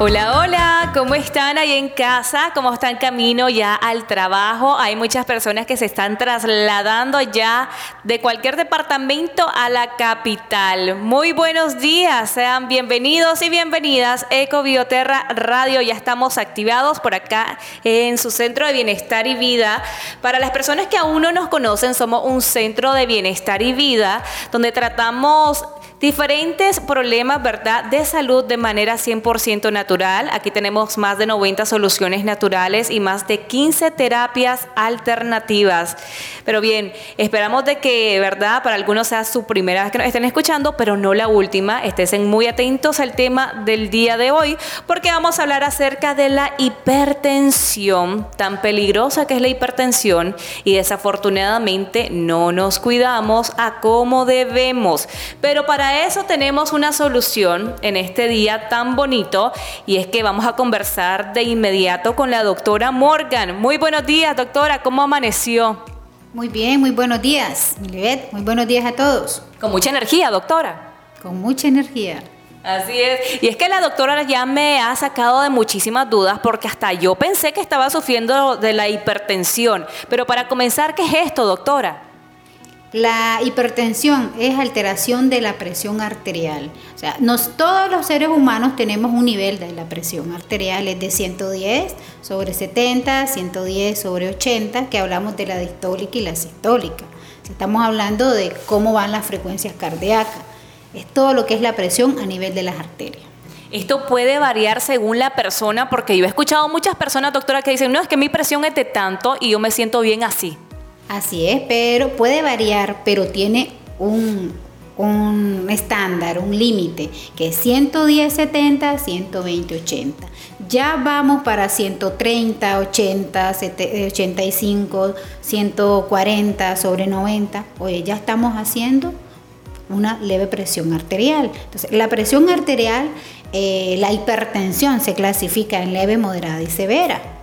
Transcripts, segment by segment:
Hola, hola, ¿cómo están ahí en casa? ¿Cómo están camino ya al trabajo? Hay muchas personas que se están trasladando ya de cualquier departamento a la capital. Muy buenos días, sean bienvenidos y bienvenidas. Eco Bioterra Radio, ya estamos activados por acá en su centro de bienestar y vida. Para las personas que aún no nos conocen, somos un centro de bienestar y vida donde tratamos diferentes problemas, ¿verdad?, de salud de manera 100% natural. Aquí tenemos más de 90 soluciones naturales y más de 15 terapias alternativas. Pero bien, esperamos de que, ¿verdad?, para algunos sea su primera vez que nos estén escuchando, pero no la última. Estén muy atentos al tema del día de hoy, porque vamos a hablar acerca de la hipertensión, tan peligrosa que es la hipertensión, y desafortunadamente no nos cuidamos a como debemos. Pero para eso tenemos una solución en este día tan bonito y es que vamos a conversar de inmediato con la doctora Morgan. Muy buenos días, doctora, ¿cómo amaneció? Muy bien, muy buenos días. Muy buenos días a todos. Con mucha energía, doctora. Con mucha energía. Así es. Y es que la doctora ya me ha sacado de muchísimas dudas porque hasta yo pensé que estaba sufriendo de la hipertensión. Pero para comenzar, ¿qué es esto, doctora? La hipertensión es alteración de la presión arterial. O sea, nos, todos los seres humanos tenemos un nivel de la presión arterial, es de 110 sobre 70, 110 sobre 80, que hablamos de la distólica y la sistólica. estamos hablando de cómo van las frecuencias cardíacas. Es todo lo que es la presión a nivel de las arterias. Esto puede variar según la persona, porque yo he escuchado muchas personas, doctora, que dicen, no, es que mi presión es de tanto y yo me siento bien así. Así es, pero puede variar, pero tiene un, estándar, un límite, que es 110, 70, 120, 80. Ya vamos para 130, 80, 85, 140 sobre 90. Oye, ya estamos haciendo una leve presión arterial. Entonces, la presión arterial, eh, la hipertensión se clasifica en leve, moderada y severa.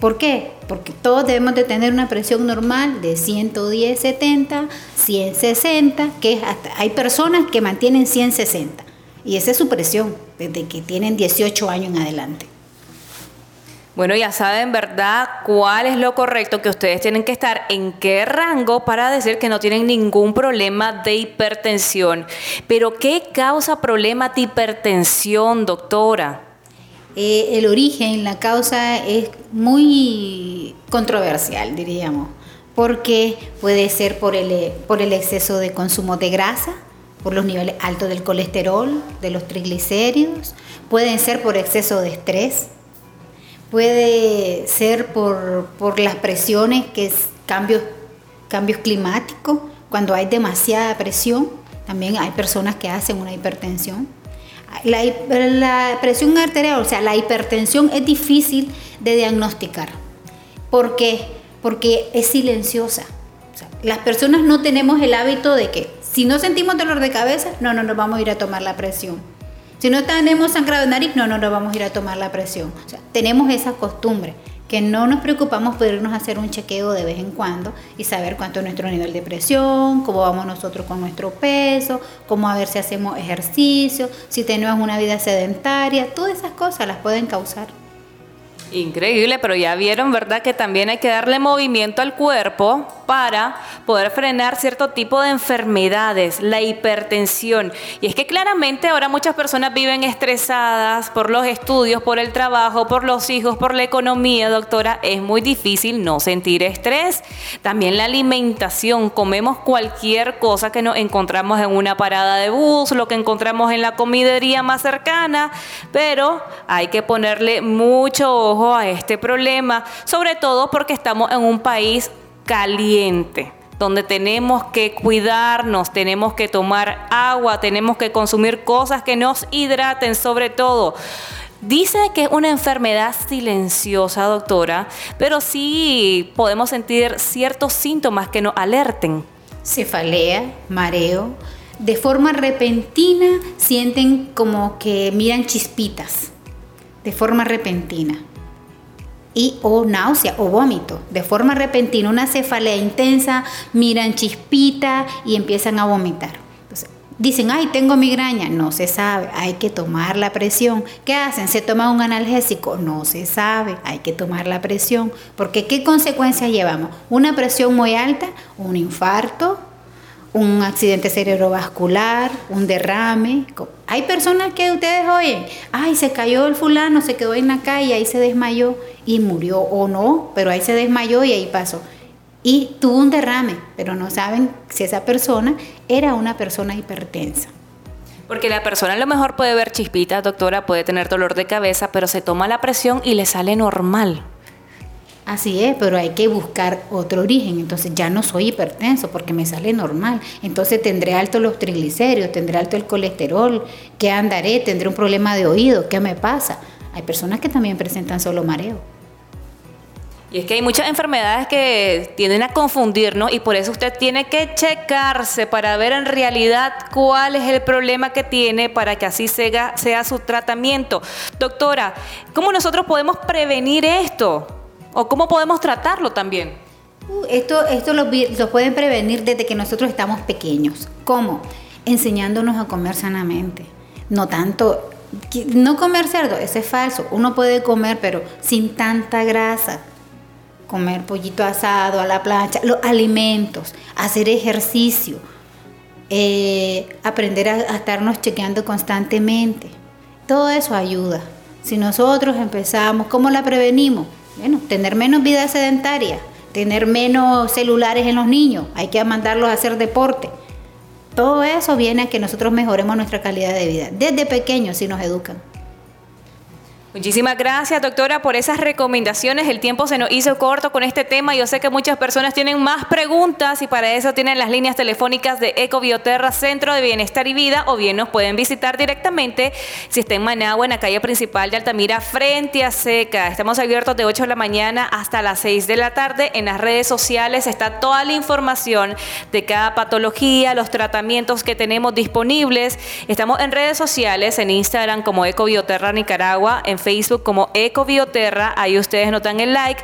¿Por qué? Porque todos debemos de tener una presión normal de 110, 70, 160, que hasta, hay personas que mantienen 160 y esa es su presión desde que tienen 18 años en adelante. Bueno, ya saben, ¿verdad? ¿Cuál es lo correcto que ustedes tienen que estar? ¿En qué rango para decir que no tienen ningún problema de hipertensión? Pero ¿qué causa problema de hipertensión, doctora? Eh, el origen, la causa es muy controversial, diríamos, porque puede ser por el, por el exceso de consumo de grasa, por los niveles altos del colesterol, de los triglicéridos, pueden ser por exceso de estrés, puede ser por, las presiones, que es cambios climáticos, cuando hay demasiada presión, también hay personas que hacen una hipertensión la, presión arterial, o sea, la hipertensión es difícil de diagnosticar. ¿Por qué? Porque es silenciosa. las personas no tenemos el hábito de que si no sentimos dolor de cabeza, no, no nos vamos a ir a tomar la presión. Si no tenemos sangrado de nariz, no, no nos vamos a ir a tomar la presión. Tenemos esa costumbre que no nos preocupamos por irnos a hacer un chequeo de vez en cuando y saber cuánto es nuestro nivel de presión, cómo vamos nosotros con nuestro peso, cómo a ver si hacemos ejercicio, si tenemos una vida sedentaria, todas esas cosas las pueden causar. Increíble, pero ya vieron, ¿verdad? Que también hay que darle movimiento al cuerpo para poder frenar cierto tipo de enfermedades, la hipertensión. Y es que claramente ahora muchas personas viven estresadas por los estudios, por el trabajo, por los hijos, por la economía, doctora. Es muy difícil no sentir estrés. También la alimentación, comemos cualquier cosa que nos encontramos en una parada de bus, lo que encontramos en la comidería más cercana, pero hay que ponerle mucho ojo a este problema, sobre todo porque estamos en un país caliente donde tenemos que cuidarnos, tenemos que tomar agua, tenemos que consumir cosas que nos hidraten sobre todo. Dice que es una enfermedad silenciosa, doctora, pero sí podemos sentir ciertos síntomas que nos alerten. Cefalea, mareo. De forma repentina sienten como que miran chispitas. De forma repentina. Y o náusea o vómito. De forma repentina, una cefalea intensa, miran chispita y empiezan a vomitar Dicen, ay, tengo migraña. No se sabe, hay que tomar la presión. ¿Qué hacen? ¿Se toma un analgésico? No se sabe, hay que tomar la presión. Porque ¿qué consecuencias llevamos? Una presión muy alta, un infarto, un accidente cerebrovascular, un derrame. Hay personas que ustedes oyen, ay, se cayó el fulano, se quedó en la calle, ahí se desmayó y murió o no, pero ahí se desmayó y ahí pasó y tuvo un derrame, pero no saben si esa persona era una persona hipertensa. Porque la persona a lo mejor puede ver chispitas, doctora, puede tener dolor de cabeza, pero se toma la presión y le sale normal. Así es, pero hay que buscar otro origen. Entonces ya no soy hipertenso porque me sale normal. Entonces tendré alto los triglicéridos, tendré alto el colesterol, ¿qué andaré? Tendré un problema de oído, ¿qué me pasa? Hay personas que también presentan solo mareo. Y es que hay muchas enfermedades que tienden a confundirnos y por eso usted tiene que checarse para ver en realidad cuál es el problema que tiene para que así sea, sea su tratamiento. Doctora, ¿cómo nosotros podemos prevenir esto? ¿O cómo podemos tratarlo también? Uh, esto esto lo, pueden prevenir desde que nosotros estamos pequeños. ¿Cómo? Enseñándonos a comer sanamente. No tanto no comer cerdo, eso es falso. Uno puede comer, pero sin tanta grasa comer pollito asado a la plancha, los alimentos, hacer ejercicio, eh, aprender a, estarnos chequeando constantemente. Todo eso ayuda. Si nosotros empezamos, ¿cómo la prevenimos? Bueno, tener menos vida sedentaria, tener menos celulares en los niños, hay que mandarlos a hacer deporte. Todo eso viene a que nosotros mejoremos nuestra calidad de vida. Desde pequeños si nos educan. Muchísimas gracias, doctora, por esas recomendaciones. El tiempo se nos hizo corto con este tema. Yo sé que muchas personas tienen más preguntas y para eso tienen las líneas telefónicas de Ecobioterra Centro de Bienestar y Vida o bien nos pueden visitar directamente si está en Managua, en la calle principal de Altamira, frente a Seca. Estamos abiertos de 8 de la mañana hasta las 6 de la tarde. En las redes sociales está toda la información de cada patología, los tratamientos que tenemos disponibles. Estamos en redes sociales, en Instagram como Ecobioterra Nicaragua, en Facebook como Ecobioterra, ahí ustedes notan el like,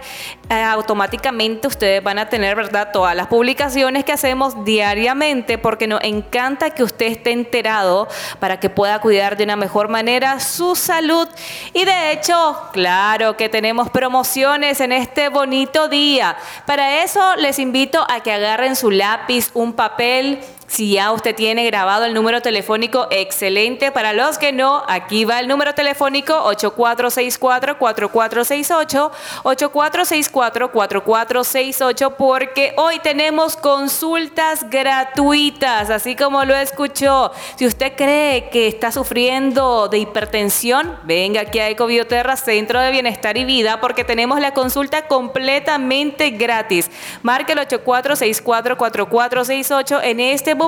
eh, automáticamente ustedes van a tener, ¿verdad?, todas las publicaciones que hacemos diariamente porque nos encanta que usted esté enterado para que pueda cuidar de una mejor manera su salud. Y de hecho, claro que tenemos promociones en este bonito día. Para eso les invito a que agarren su lápiz, un papel, si ya usted tiene grabado el número telefónico, excelente. Para los que no, aquí va el número telefónico 8464-4468, 8464-4468, porque hoy tenemos consultas gratuitas, así como lo escuchó. Si usted cree que está sufriendo de hipertensión, venga aquí a Ecobioterra, Centro de Bienestar y Vida, porque tenemos la consulta completamente gratis. Marque el 8464-4468 en este momento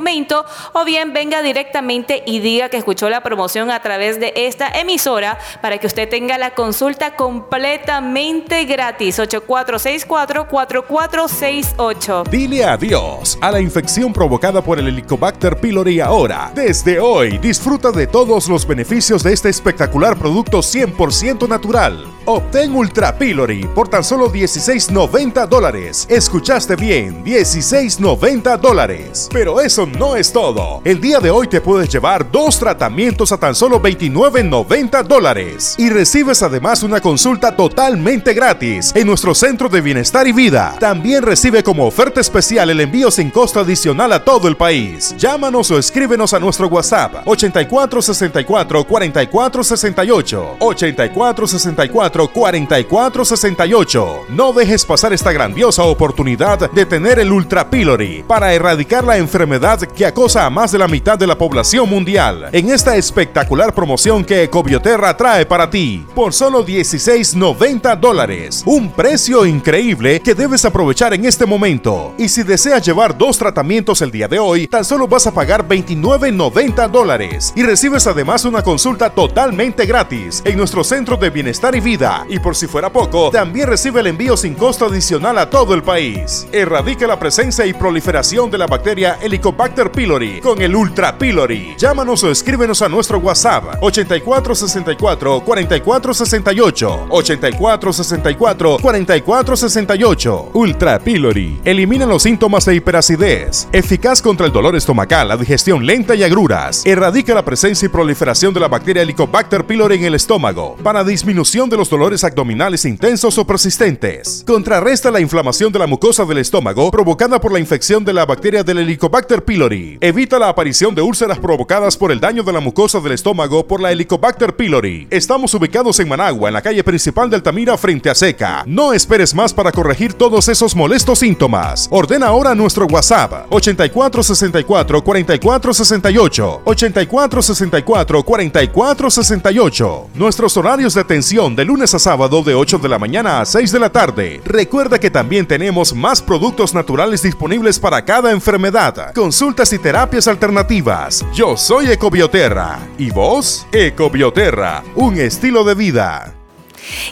o bien venga directamente y diga que escuchó la promoción a través de esta emisora para que usted tenga la consulta completamente gratis. 8464-4468. Dile adiós a la infección provocada por el Helicobacter pylori ahora. Desde hoy disfruta de todos los beneficios de este espectacular producto 100% natural. Obtén Ultra Pylori por tan solo 16.90 dólares. Escuchaste bien, 16.90 dólares. Pero eso no es todo. El día de hoy te puedes llevar dos tratamientos a tan solo 29.90 dólares y recibes además una consulta totalmente gratis en nuestro centro de bienestar y vida. También recibe como oferta especial el envío sin costo adicional a todo el país. Llámanos o escríbenos a nuestro WhatsApp 8464 4468 8464 844-4468. No dejes pasar esta grandiosa oportunidad de tener el Ultra Pylori para erradicar la enfermedad que acosa a más de la mitad de la población mundial en esta espectacular promoción que Ecobioterra trae para ti por solo 16.90 dólares. Un precio increíble que debes aprovechar en este momento. Y si deseas llevar dos tratamientos el día de hoy, tan solo vas a pagar 29.90 dólares y recibes además una consulta totalmente gratis en nuestro centro de bienestar y vida. Y por si fuera poco, también recibe el envío sin costo adicional a todo el país. Erradica la presencia y proliferación de la bacteria Helicobacter pylori con el Ultra Pylori. Llámanos o escríbenos a nuestro WhatsApp 8464 4468 8464 4468. Ultra Pylori elimina los síntomas de hiperacidez, eficaz contra el dolor estomacal, la digestión lenta y agruras. Erradica la presencia y proliferación de la bacteria Helicobacter pylori en el estómago para disminución de los dolores abdominales intensos o persistentes. Contrarresta la inflamación de la mucosa del estómago provocada por la infección de la bacteria del Helicobacter pylori. Evita la aparición de úlceras provocadas por el daño de la mucosa del estómago por la Helicobacter pylori. Estamos ubicados en Managua, en la calle principal de Altamira, frente a Seca. No esperes más para corregir todos esos molestos síntomas. Ordena ahora nuestro WhatsApp 8464 4468 8464 4468. Nuestros horarios de atención de lunes a sábado de 8 de la mañana a 6 de la tarde. Recuerda que también tenemos más productos naturales disponibles para cada enfermedad, consultas y terapias alternativas. Yo soy Ecobioterra. ¿Y vos? Ecobioterra, un estilo de vida.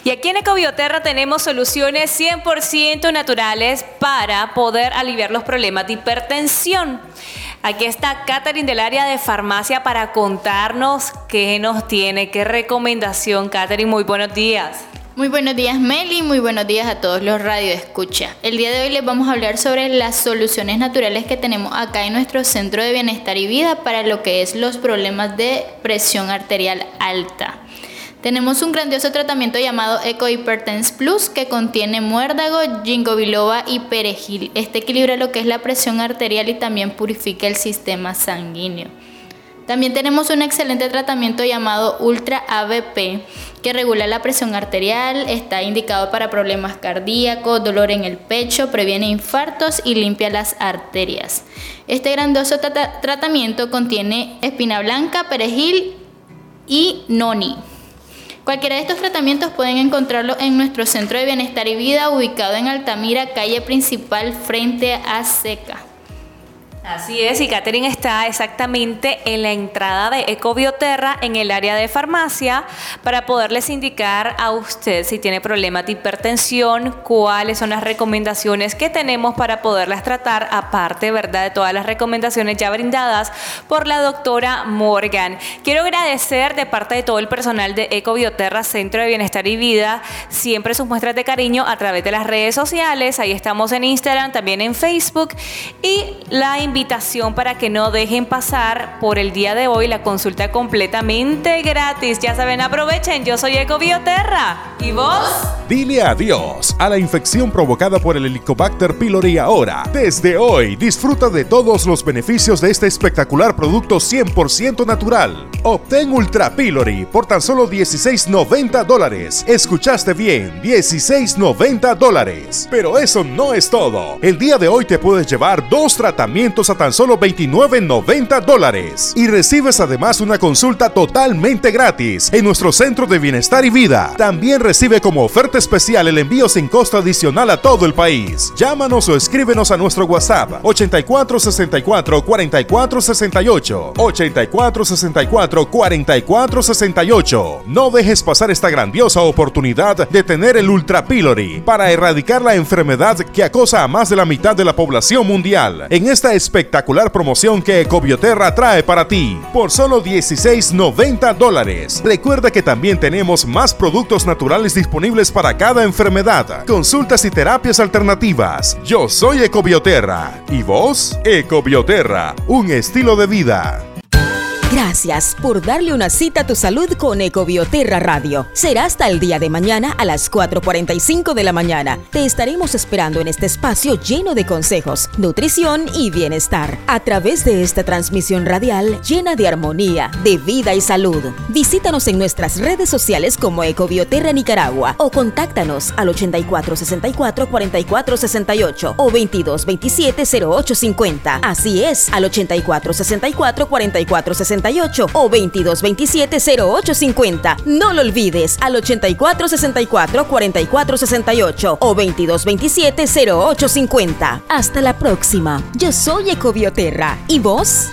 Y aquí en Ecobioterra tenemos soluciones 100% naturales para poder aliviar los problemas de hipertensión. Aquí está Katherine del área de farmacia para contarnos qué nos tiene, qué recomendación. Katherine, muy buenos días. Muy buenos días Meli, muy buenos días a todos los radio escucha. El día de hoy les vamos a hablar sobre las soluciones naturales que tenemos acá en nuestro centro de bienestar y vida para lo que es los problemas de presión arterial alta. Tenemos un grandioso tratamiento llamado Eco Hypertense Plus que contiene muérdago, ginkgo biloba y perejil. Este equilibra lo que es la presión arterial y también purifica el sistema sanguíneo. También tenemos un excelente tratamiento llamado Ultra ABP que regula la presión arterial, está indicado para problemas cardíacos, dolor en el pecho, previene infartos y limpia las arterias. Este grandioso tratamiento contiene espina blanca, perejil y noni. Cualquiera de estos tratamientos pueden encontrarlo en nuestro centro de bienestar y vida ubicado en Altamira, calle principal frente a Seca. Así es, y Catherine está exactamente en la entrada de Ecobioterra en el área de farmacia para poderles indicar a usted si tiene problemas de hipertensión, cuáles son las recomendaciones que tenemos para poderlas tratar, aparte, ¿verdad?, de todas las recomendaciones ya brindadas por la doctora Morgan. Quiero agradecer de parte de todo el personal de Ecobioterra, Centro de Bienestar y Vida, siempre sus muestras de cariño a través de las redes sociales. Ahí estamos en Instagram, también en Facebook y la invitación para que no dejen pasar por el día de hoy la consulta completamente gratis. Ya saben, aprovechen. Yo soy Ecobioterra. ¿Y vos? Dile adiós a la infección provocada por el Helicobacter pylori ahora. Desde hoy, disfruta de todos los beneficios de este espectacular producto 100% natural. Obtén Ultra Pylori por tan solo 16.90 dólares. Escuchaste bien, 16.90 dólares. Pero eso no es todo. El día de hoy te puedes llevar dos tratamientos a tan solo 29.90 dólares. Y recibes además una consulta totalmente gratis en nuestro centro de bienestar y vida. También recibe como oferta especial el envío sin costo adicional a todo el país. Llámanos o escríbenos a nuestro WhatsApp 8464 4468 8464 4468. No dejes pasar esta grandiosa oportunidad de tener el Ultra Pylori para erradicar la enfermedad que acosa a más de la mitad de la población mundial en esta espectacular promoción que Ecobioterra trae para ti por solo 16.90 dólares. Recuerda que también tenemos más productos naturales disponibles para cada enfermedad, consultas y terapias alternativas. Yo soy Ecobioterra. ¿Y vos? Ecobioterra, un estilo de vida. Gracias por darle una cita a tu salud con Ecobioterra Radio. Será hasta el día de mañana a las 4.45 de la mañana. Te estaremos esperando en este espacio lleno de consejos, nutrición y bienestar. A través de esta transmisión radial llena de armonía, de vida y salud. Visítanos en nuestras redes sociales como Ecobioterra Nicaragua o contáctanos al 8464 4468 o 2227 0850. Así es, al 8464 4468 o 2227 0850. No lo olvides al 84 64 44 68 o 2227 0850. Hasta la próxima. Yo soy Ecobioterra. ¿Y vos?